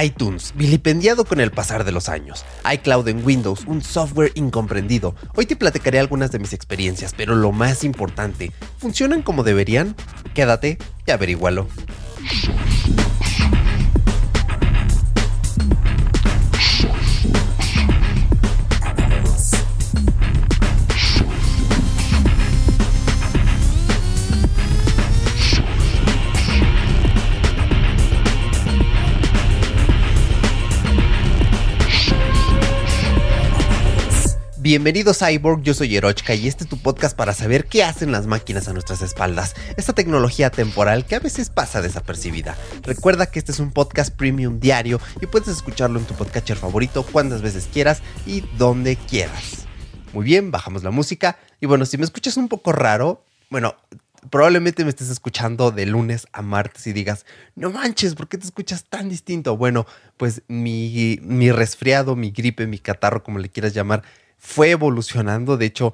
ITunes, vilipendiado con el pasar de los años. iCloud en Windows, un software incomprendido. Hoy te platicaré algunas de mis experiencias, pero lo más importante, ¿funcionan como deberían? Quédate y averígualo. Bienvenidos a Cyborg, yo soy Erochka y este es tu podcast para saber qué hacen las máquinas a nuestras espaldas, esta tecnología temporal que a veces pasa desapercibida. Recuerda que este es un podcast premium diario y puedes escucharlo en tu podcatcher favorito cuantas veces quieras y donde quieras. Muy bien, bajamos la música y bueno, si me escuchas un poco raro, bueno, probablemente me estés escuchando de lunes a martes y digas, no manches, ¿por qué te escuchas tan distinto? Bueno, pues mi, mi resfriado, mi gripe, mi catarro, como le quieras llamar, fue evolucionando. De hecho,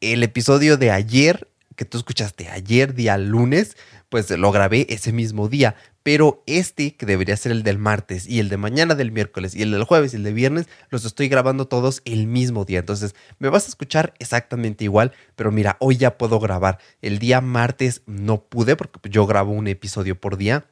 el episodio de ayer, que tú escuchaste ayer, día lunes, pues lo grabé ese mismo día. Pero este, que debería ser el del martes, y el de mañana del miércoles, y el del jueves y el de viernes, los estoy grabando todos el mismo día. Entonces, me vas a escuchar exactamente igual, pero mira, hoy ya puedo grabar. El día martes no pude, porque yo grabo un episodio por día.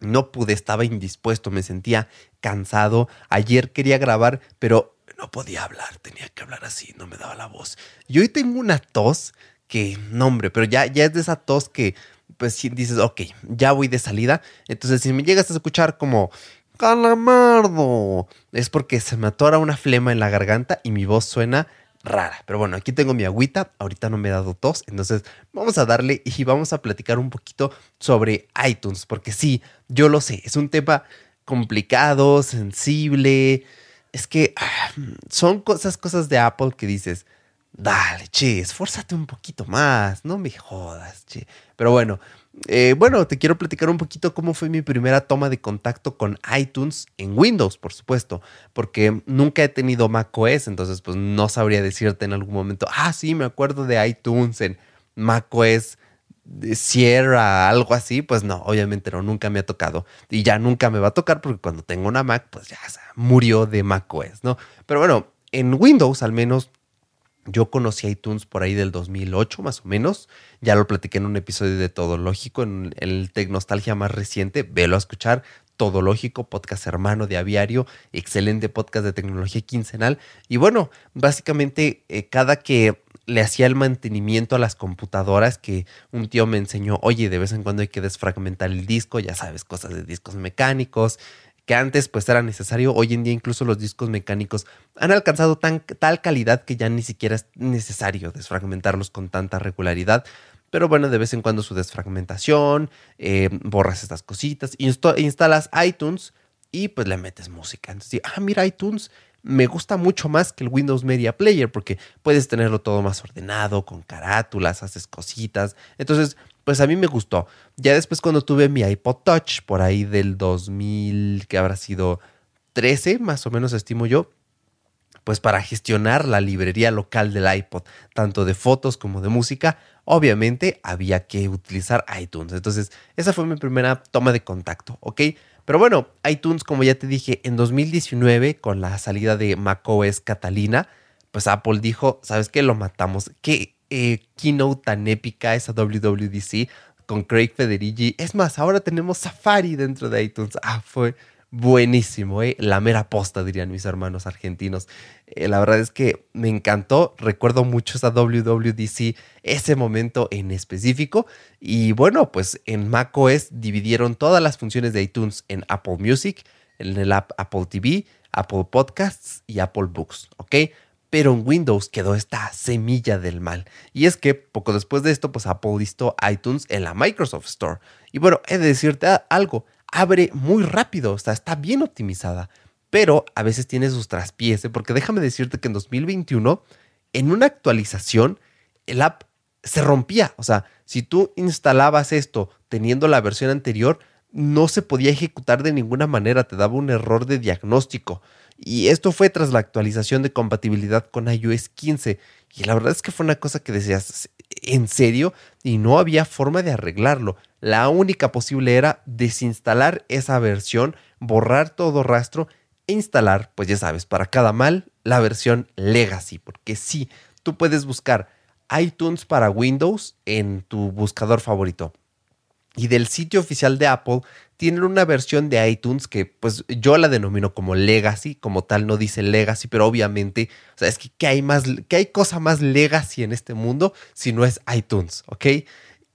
No pude, estaba indispuesto, me sentía cansado. Ayer quería grabar, pero no podía hablar, tenía que hablar así, no me daba la voz. Y hoy tengo una tos que, no hombre, pero ya, ya es de esa tos que, pues dices, ok, ya voy de salida. Entonces, si me llegas a escuchar como, calamardo, es porque se me atora una flema en la garganta y mi voz suena rara. Pero bueno, aquí tengo mi agüita, ahorita no me he dado tos, entonces vamos a darle y vamos a platicar un poquito sobre iTunes, porque sí, yo lo sé, es un tema complicado, sensible, es que ah, son esas cosas de Apple que dices, dale, che, esfórzate un poquito más, no me jodas, che. Pero bueno, eh, bueno, te quiero platicar un poquito cómo fue mi primera toma de contacto con iTunes en Windows, por supuesto, porque nunca he tenido macOS, entonces pues no sabría decirte en algún momento, ah, sí, me acuerdo de iTunes en macOS Sierra, algo así, pues no, obviamente no, nunca me ha tocado. Y ya nunca me va a tocar porque cuando tengo una Mac, pues ya murió de macOS, ¿no? Pero bueno, en Windows al menos yo conocí iTunes por ahí del 2008 más o menos. Ya lo platiqué en un episodio de Todo Lógico, en el Tecnostalgia más reciente. Velo a escuchar. Todo Lógico, podcast hermano de Aviario, excelente podcast de tecnología quincenal. Y bueno, básicamente eh, cada que le hacía el mantenimiento a las computadoras que un tío me enseñó, oye, de vez en cuando hay que desfragmentar el disco, ya sabes, cosas de discos mecánicos, que antes pues era necesario, hoy en día incluso los discos mecánicos han alcanzado tan, tal calidad que ya ni siquiera es necesario desfragmentarlos con tanta regularidad. Pero bueno, de vez en cuando su desfragmentación, eh, borras estas cositas, instalas iTunes y pues le metes música. Entonces, ah, mira iTunes, me gusta mucho más que el Windows Media Player porque puedes tenerlo todo más ordenado, con carátulas, haces cositas. Entonces, pues a mí me gustó. Ya después cuando tuve mi iPod Touch, por ahí del 2000, que habrá sido 13, más o menos estimo yo, pues para gestionar la librería local del iPod, tanto de fotos como de música, obviamente había que utilizar iTunes. Entonces, esa fue mi primera toma de contacto, ¿ok? Pero bueno, iTunes, como ya te dije, en 2019, con la salida de macOS Catalina, pues Apple dijo, ¿sabes qué? Lo matamos. Qué eh, keynote tan épica esa WWDC con Craig Federighi. Es más, ahora tenemos Safari dentro de iTunes. Ah, fue buenísimo, ¿eh? La mera posta, dirían mis hermanos argentinos. Eh, la verdad es que me encantó. Recuerdo mucho esa WWDC, ese momento en específico. Y bueno, pues en macOS dividieron todas las funciones de iTunes en Apple Music, en el app Apple TV, Apple Podcasts y Apple Books, ¿ok? Pero en Windows quedó esta semilla del mal. Y es que poco después de esto, pues Apple listó iTunes en la Microsoft Store. Y bueno, he de decirte algo, abre muy rápido, o sea, está bien optimizada, pero a veces tiene sus traspiés, ¿eh? porque déjame decirte que en 2021, en una actualización, el app se rompía, o sea, si tú instalabas esto teniendo la versión anterior, no se podía ejecutar de ninguna manera, te daba un error de diagnóstico. Y esto fue tras la actualización de compatibilidad con iOS 15. Y la verdad es que fue una cosa que decías, ¿en serio? Y no había forma de arreglarlo. La única posible era desinstalar esa versión, borrar todo rastro instalar, pues ya sabes, para cada mal, la versión Legacy. Porque sí, tú puedes buscar iTunes para Windows en tu buscador favorito. Y del sitio oficial de Apple tienen una versión de iTunes que pues yo la denomino como Legacy, como tal no dice Legacy, pero obviamente, o sea, es que ¿qué hay más, qué hay cosa más Legacy en este mundo si no es iTunes, ¿ok?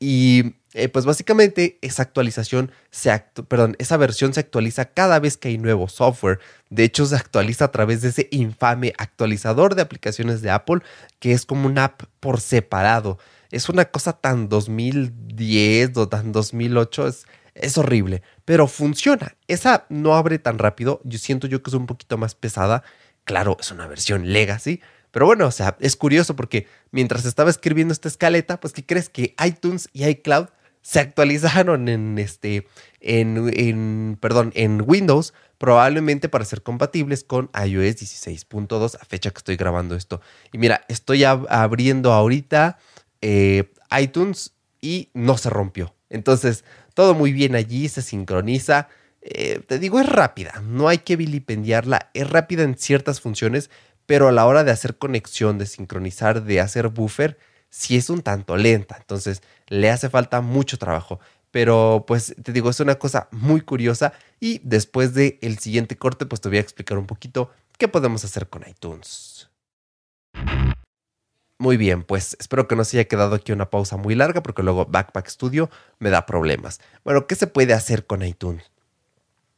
Y eh, pues básicamente esa actualización se perdón, esa versión se actualiza cada vez que hay nuevo software. De hecho, se actualiza a través de ese infame actualizador de aplicaciones de Apple, que es como una app por separado es una cosa tan 2010 o tan 2008, es, es horrible, pero funciona. Esa no abre tan rápido, yo siento yo que es un poquito más pesada. Claro, es una versión legacy, pero bueno, o sea, es curioso porque mientras estaba escribiendo esta escaleta, pues ¿qué crees que iTunes y iCloud se actualizaron en este en, en perdón, en Windows, probablemente para ser compatibles con iOS 16.2 a fecha que estoy grabando esto. Y mira, estoy abriendo ahorita eh, iTunes y no se rompió. Entonces, todo muy bien allí, se sincroniza. Eh, te digo, es rápida, no hay que vilipendiarla, es rápida en ciertas funciones, pero a la hora de hacer conexión, de sincronizar, de hacer buffer, sí es un tanto lenta. Entonces, le hace falta mucho trabajo. Pero pues te digo, es una cosa muy curiosa y después del el siguiente corte pues te voy a explicar un poquito qué podemos hacer con iTunes. Muy bien, pues espero que no se haya quedado aquí una pausa muy larga porque luego Backpack Studio me da problemas. Bueno, ¿qué se puede hacer con iTunes?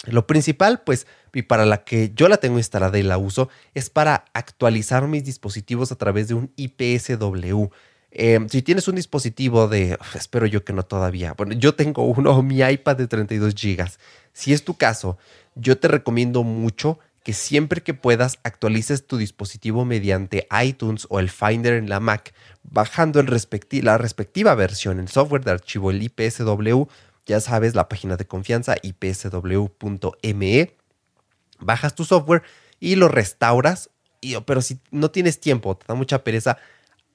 Lo principal, pues, y para la que yo la tengo instalada y la uso, es para actualizar mis dispositivos a través de un IPSW. Em, si tienes un dispositivo de, espero yo que no todavía, bueno, yo tengo uno, mi iPad de 32 GB. Si es tu caso, yo te recomiendo mucho que siempre que puedas actualices tu dispositivo mediante iTunes o el Finder en la Mac, bajando el la respectiva versión en software de archivo el IPSW, ya sabes, la página de confianza ipsw.me, bajas tu software y lo restauras, y, pero si no tienes tiempo, te da mucha pereza,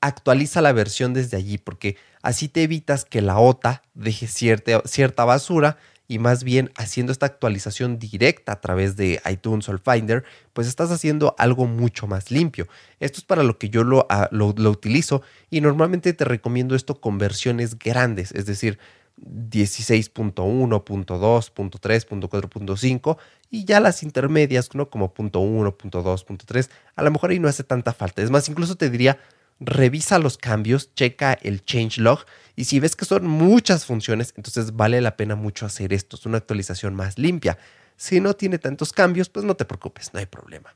actualiza la versión desde allí, porque así te evitas que la OTA deje cierta, cierta basura y más bien haciendo esta actualización directa a través de iTunes o el Finder, pues estás haciendo algo mucho más limpio. Esto es para lo que yo lo, ah, lo, utilizo y normalmente te recomiendo esto con versiones grandes, es decir, 16.1.2.3.4.5 y ya las intermedias, ¿no? Como .1, .2, .3, a lo mejor ahí no hace tanta falta. Es más, incluso te diría revisa los cambios, checa el changelog y si ves que son muchas funciones, entonces vale la pena mucho hacer esto. Es una actualización más limpia. Si no tiene tantos cambios, pues no te preocupes, no hay problema.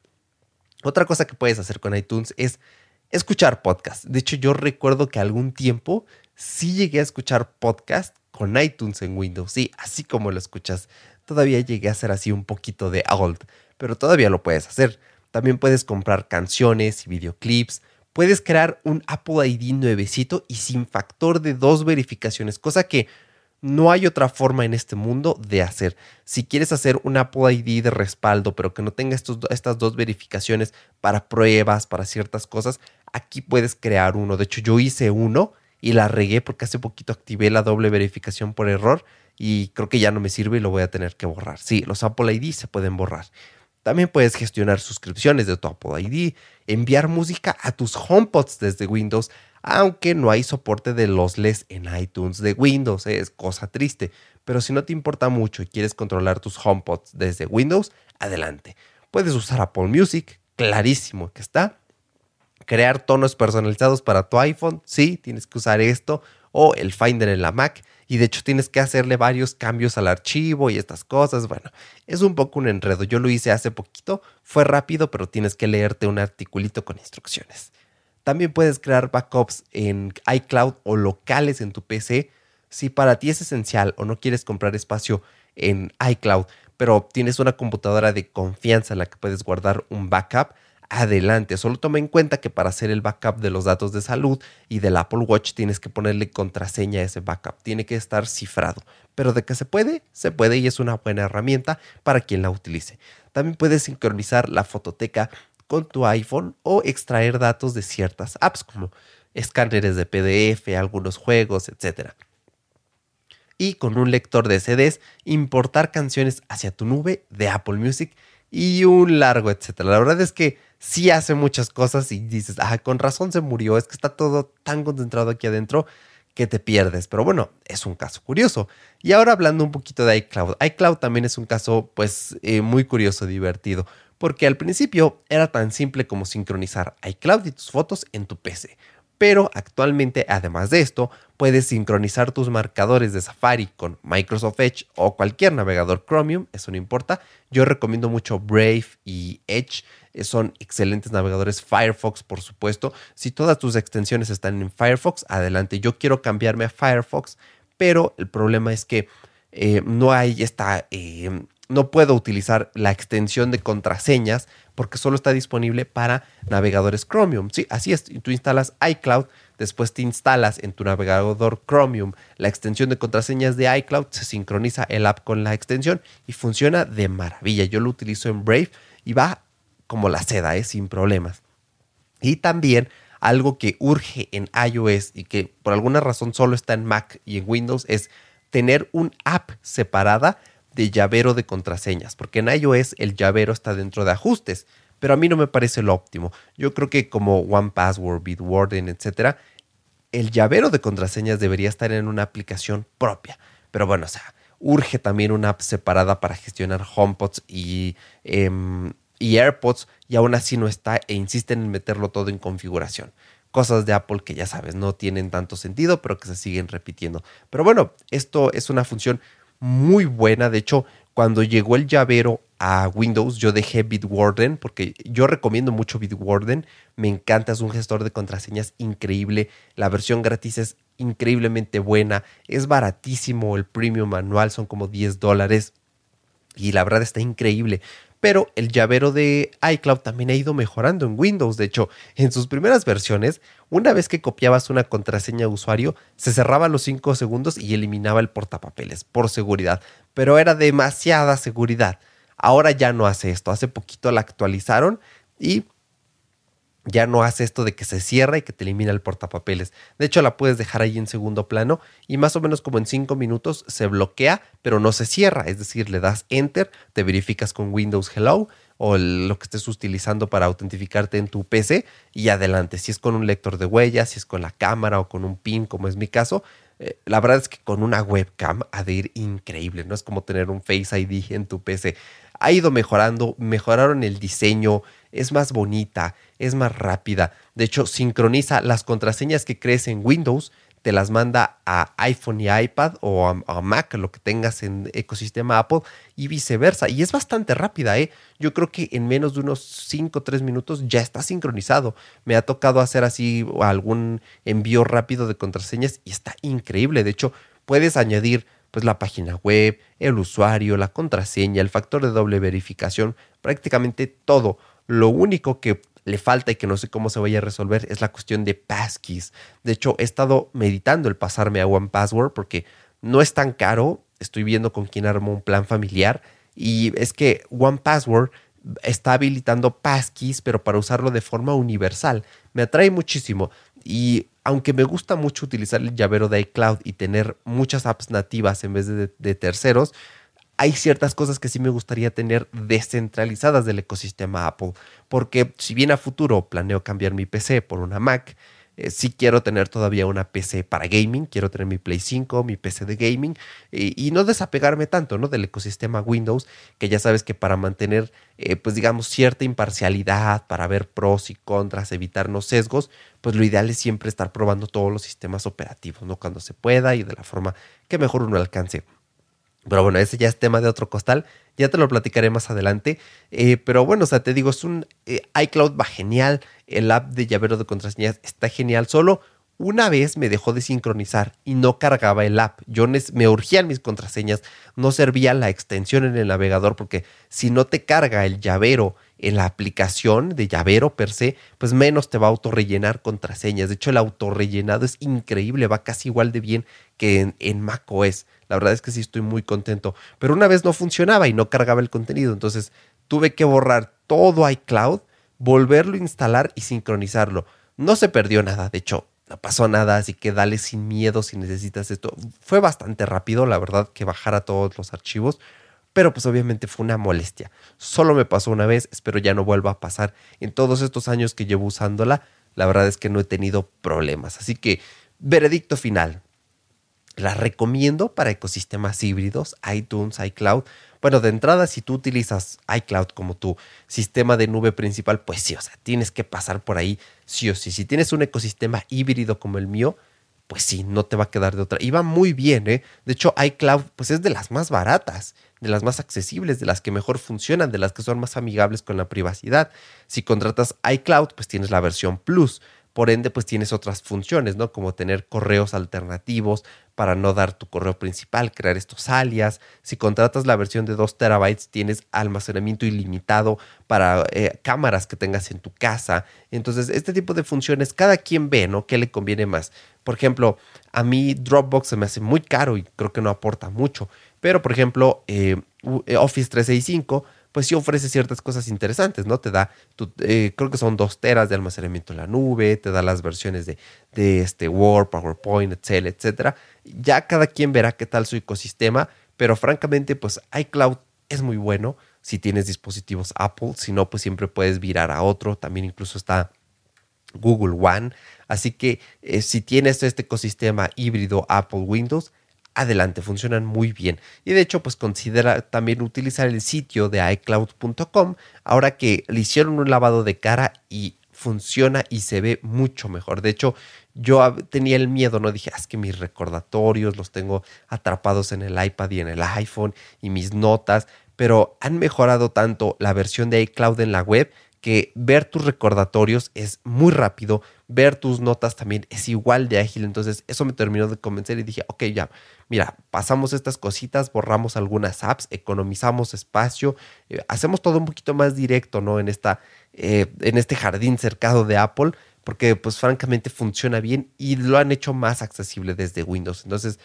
Otra cosa que puedes hacer con iTunes es escuchar podcast. De hecho, yo recuerdo que algún tiempo sí llegué a escuchar podcast con iTunes en Windows. Sí, así como lo escuchas. Todavía llegué a hacer así un poquito de old, pero todavía lo puedes hacer. También puedes comprar canciones y videoclips puedes crear un Apple ID nuevecito y sin factor de dos verificaciones, cosa que no hay otra forma en este mundo de hacer. Si quieres hacer un Apple ID de respaldo, pero que no tenga estas dos verificaciones para pruebas, para ciertas cosas, aquí puedes crear uno. De hecho, yo hice uno y la regué porque hace poquito activé la doble verificación por error y creo que ya no me sirve y lo voy a tener que borrar. Sí, los Apple ID se pueden borrar. También puedes gestionar suscripciones de tu Apple ID, enviar música a tus HomePods desde Windows, aunque no hay soporte de los LES en iTunes de Windows, es cosa triste. Pero si no te importa mucho y quieres controlar tus HomePods desde Windows, adelante. Puedes usar Apple Music, clarísimo que está. Crear tonos personalizados para tu iPhone, sí, tienes que usar esto o el Finder en la Mac y de hecho tienes que hacerle varios cambios al archivo y estas cosas. Bueno, es un poco un enredo. Yo lo hice hace poquito, fue rápido, pero tienes que leerte un articulito con instrucciones. También puedes crear backups en iCloud o locales en tu PC. Si para ti es esencial o no quieres comprar espacio en iCloud, pero tienes una computadora de confianza en la que puedes guardar un backup, adelante. Solo toma en cuenta que para hacer el backup de los datos de salud y del Apple Watch tienes que ponerle contraseña a ese backup. Tiene que estar cifrado. Pero de que se puede, se puede y es una buena herramienta para quien la utilice. También puedes sincronizar la fototeca con tu iPhone o extraer datos de ciertas apps como escáneres de PDF, algunos juegos, etc. Y con un lector de CDs, importar canciones hacia tu nube de Apple Music y un largo, etcétera. La verdad es que sí hace muchas cosas y dices, ah, con razón se murió, es que está todo tan concentrado aquí adentro que te pierdes. Pero bueno, es un caso curioso. Y ahora hablando un poquito de iCloud. iCloud también es un caso pues eh, muy curioso, divertido. Porque al principio era tan simple como sincronizar iCloud y tus fotos en tu PC. Pero actualmente, además de esto, puedes sincronizar tus marcadores de Safari con Microsoft Edge o cualquier navegador Chromium, eso no importa. Yo recomiendo mucho Brave y Edge, son excelentes navegadores. Firefox, por supuesto. Si todas tus extensiones están en Firefox, adelante. Yo quiero cambiarme a Firefox, pero el problema es que eh, no hay esta... Eh, no puedo utilizar la extensión de contraseñas porque solo está disponible para navegadores Chromium. Sí, así es. Tú instalas iCloud, después te instalas en tu navegador Chromium la extensión de contraseñas de iCloud, se sincroniza el app con la extensión y funciona de maravilla. Yo lo utilizo en Brave y va como la seda, ¿eh? sin problemas. Y también algo que urge en iOS y que por alguna razón solo está en Mac y en Windows es tener un app separada de llavero de contraseñas, porque en iOS el llavero está dentro de ajustes, pero a mí no me parece lo óptimo. Yo creo que como OnePassword, Bitwarden, etcétera, el llavero de contraseñas debería estar en una aplicación propia. Pero bueno, o sea, urge también una app separada para gestionar HomePods y, em, y AirPods y aún así no está e insisten en meterlo todo en configuración cosas de Apple que ya sabes, no tienen tanto sentido, pero que se siguen repitiendo. Pero bueno, esto es una función muy buena. De hecho, cuando llegó el llavero a Windows, yo dejé Bitwarden porque yo recomiendo mucho Bitwarden. Me encanta, es un gestor de contraseñas increíble. La versión gratis es increíblemente buena. Es baratísimo. El premium manual son como 10 dólares. Y la verdad está increíble pero el llavero de iCloud también ha ido mejorando en Windows. De hecho, en sus primeras versiones, una vez que copiabas una contraseña de usuario, se cerraba los 5 segundos y eliminaba el portapapeles por seguridad, pero era demasiada seguridad. Ahora ya no hace esto. Hace poquito la actualizaron y ya no hace esto de que se cierra y que te elimina el portapapeles. De hecho, la puedes dejar ahí en segundo plano y más o menos como en 5 minutos se bloquea, pero no se cierra. Es decir, le das enter, te verificas con Windows Hello o lo que estés utilizando para autentificarte en tu PC y adelante. Si es con un lector de huellas, si es con la cámara o con un PIN, como es mi caso, eh, la verdad es que con una webcam ha de ir increíble. No es como tener un Face ID en tu PC. Ha ido mejorando, mejoraron el diseño, es más bonita, es más rápida. De hecho, sincroniza las contraseñas que crees en Windows, te las manda a iPhone y iPad o a, Mac, lo que tengas en ecosistema Apple y viceversa. Y es bastante rápida, ¿eh? Yo creo que en menos de unos 5 o 3 minutos ya está sincronizado. Me ha tocado hacer así algún envío rápido de contraseñas y está increíble. De hecho, puedes añadir pues la página web, el usuario, la contraseña, el factor de doble verificación, prácticamente todo. Lo único que le falta y que no sé cómo se vaya a resolver es la cuestión de passkeys. De hecho, he estado meditando el pasarme a One Password porque no es tan caro. Estoy viendo con quién armo un plan familiar y es que One Password está habilitando passkeys, pero para usarlo de forma universal. Me atrae muchísimo y aunque me gusta mucho utilizar el llavero de iCloud y tener muchas apps nativas en vez de, de terceros, hay ciertas cosas que sí me gustaría tener descentralizadas del ecosistema Apple, porque si bien a futuro planeo cambiar mi PC por una Mac, eh, sí quiero tener todavía una PC para gaming, quiero tener mi Play 5, mi PC de gaming y no desapegarme tanto ¿no? del ecosistema Windows, que ya sabes que para mantener, eh, pues digamos, cierta imparcialidad, para ver pros y contras, evitarnos sesgos, pues lo ideal es siempre estar probando todos los sistemas operativos, ¿no? Cuando se pueda y de la forma que mejor uno alcance. Pero bueno, ese ya es tema de otro costal. Ya te lo platicaré más adelante. Eh, pero bueno, o sea, te digo, es un eh, iCloud va genial. El app de llavero de contraseñas está genial. Solo una vez me dejó de sincronizar y no cargaba el app. Yo me urgían mis contraseñas, no servía la extensión en el navegador porque si no te carga el llavero en la aplicación de llavero per se, pues menos te va a autorrellenar contraseñas. De hecho, el autorrellenado es increíble, va casi igual de bien que en, en macOS. La verdad es que sí estoy muy contento. Pero una vez no funcionaba y no cargaba el contenido, entonces tuve que borrar todo iCloud, volverlo a instalar y sincronizarlo. No se perdió nada, de hecho, no pasó nada, así que dale sin miedo si necesitas esto. Fue bastante rápido, la verdad, que bajara todos los archivos, pero pues obviamente fue una molestia. Solo me pasó una vez, espero ya no vuelva a pasar. En todos estos años que llevo usándola, la verdad es que no he tenido problemas. Así que, veredicto final. La recomiendo para ecosistemas híbridos, iTunes, iCloud. Bueno, de entrada, si tú utilizas iCloud como tu sistema de nube principal, pues sí, o sea, tienes que pasar por ahí sí o sí. Si tienes un ecosistema híbrido como el mío, pues sí, no te va a quedar de otra. Y va muy bien, ¿eh? De hecho, iCloud, pues es de las más baratas, de las más accesibles, de las que mejor funcionan, de las que son más amigables con la privacidad. Si contratas iCloud, pues tienes la versión Plus. Por ende, pues tienes otras funciones, ¿no? Como tener correos alternativos para no dar tu correo principal, crear estos alias. Si contratas la versión de 2 terabytes, tienes almacenamiento ilimitado para eh, cámaras que tengas en tu casa. Entonces, este tipo de funciones, cada quien ve, ¿no? ¿Qué le conviene más? Por ejemplo, a mí Dropbox se me hace muy caro y creo que no aporta mucho. Pero, por ejemplo, eh, eh, Office 365 pues sí ofrece ciertas cosas interesantes, ¿no? Te da, eh, creo que son dos teras de almacenamiento en la nube, te da las versiones de, de este Word, PowerPoint, Excel, etcétera. Ya cada quien verá qué tal su ecosistema, pero francamente, pues iCloud es muy bueno si tienes dispositivos Apple, si no, pues siempre puedes virar a otro, también incluso está Google One, así que eh, si tienes este ecosistema híbrido Apple Windows, adelante, funcionan muy bien. Y de hecho, pues considera también utilizar el sitio de iCloud.com ahora que le hicieron un lavado de cara y funciona y se ve mucho mejor. De hecho, yo tenía el miedo, no dije, ah, es que mis recordatorios los tengo atrapados en el iPad y en el iPhone y mis notas, pero han mejorado tanto la versión de iCloud en la web que ver tus recordatorios es muy rápido, ver tus notas también es igual de ágil. Entonces eso me terminó de convencer y dije, ok, ya, mira, pasamos estas cositas, borramos algunas apps, economizamos espacio, eh, hacemos todo un poquito más directo, ¿no? En, esta, eh, en este jardín cercado de Apple, porque pues francamente funciona bien y lo han hecho más accesible desde Windows. Entonces,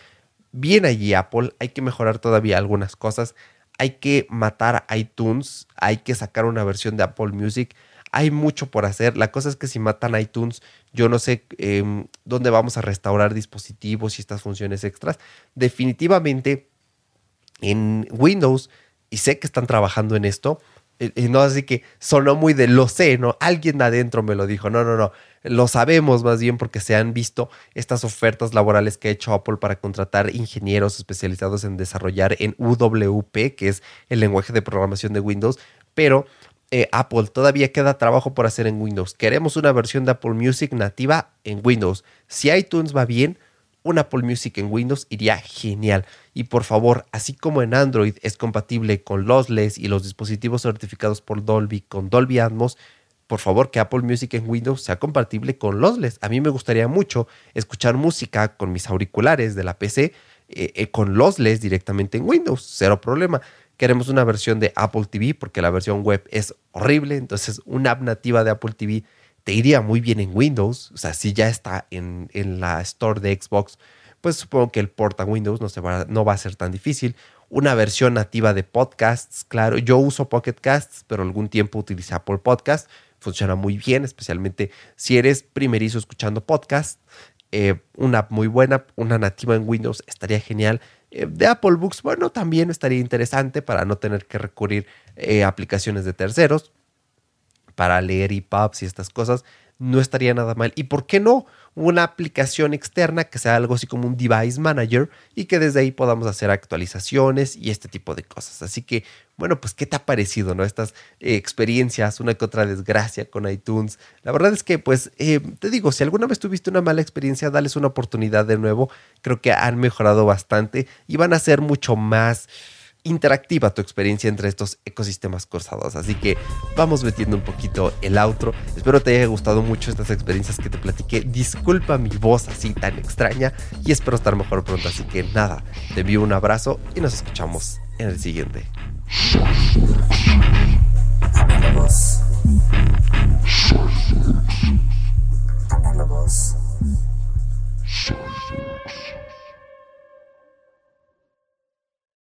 bien allí Apple, hay que mejorar todavía algunas cosas hay que matar iTunes, hay que sacar una versión de Apple Music. Hay mucho por hacer. La cosa es que si matan iTunes, yo no sé em, dónde vamos a restaurar dispositivos y estas funciones extras. Definitivamente en Windows, y sé que están trabajando en esto, y no así que sonó muy de lo sé, ¿no? Alguien adentro me lo dijo. No, no, no. Lo sabemos más bien porque se han visto estas ofertas laborales que ha hecho Apple para contratar ingenieros especializados en desarrollar en UWP, que es el lenguaje de programación de Windows, pero eh, Apple todavía queda trabajo por hacer en Windows. Queremos una versión de Apple Music nativa en Windows. Si iTunes va bien, un Apple Music en Windows iría genial. Y por favor, así como en Android es compatible con Lossless y los dispositivos certificados por Dolby con Dolby Atmos, por favor que Apple Music en Windows sea compatible con Lossless. A mí me gustaría mucho escuchar música con mis auriculares de la PC eh, eh, con Lossless directamente en Windows, cero problema. Queremos una versión de Apple TV porque la versión web es horrible, entonces una app nativa de Apple TV te iría muy bien en Windows. O sea, si ya está en, la store de Xbox, pues supongo que el port a Windows no, se va, no va a ser tan difícil. Una versión nativa de podcasts, claro. Yo uso Pocket Casts, pero algún tiempo utilicé Apple Podcast. Funciona muy bien, especialmente si eres primerizo escuchando podcasts. Eh, una muy buena, una nativa en Windows estaría genial. Eh, de Apple Books, bueno, también estaría interesante para no tener que recurrir a eh, aplicaciones de terceros para leer EPUBs y estas cosas, no estaría nada mal. ¿Y por qué no? Una aplicación externa que sea algo así como un device manager y que desde ahí podamos hacer actualizaciones y este tipo de cosas. Así que, bueno, pues, ¿qué te ha parecido, no? Estas eh, experiencias, una que otra desgracia con iTunes. La verdad es que, pues, eh, te digo, si alguna vez tuviste una mala experiencia, dales una oportunidad de nuevo. Creo que han mejorado bastante y van a ser mucho más interactiva tu experiencia entre estos ecosistemas cruzados. Así que vamos metiendo un poquito el outro. Espero te haya gustado mucho estas experiencias que te platiqué. Disculpa mi voz así tan extraña y espero estar mejor pronto. Así que nada, te envío un abrazo y nos escuchamos en el siguiente.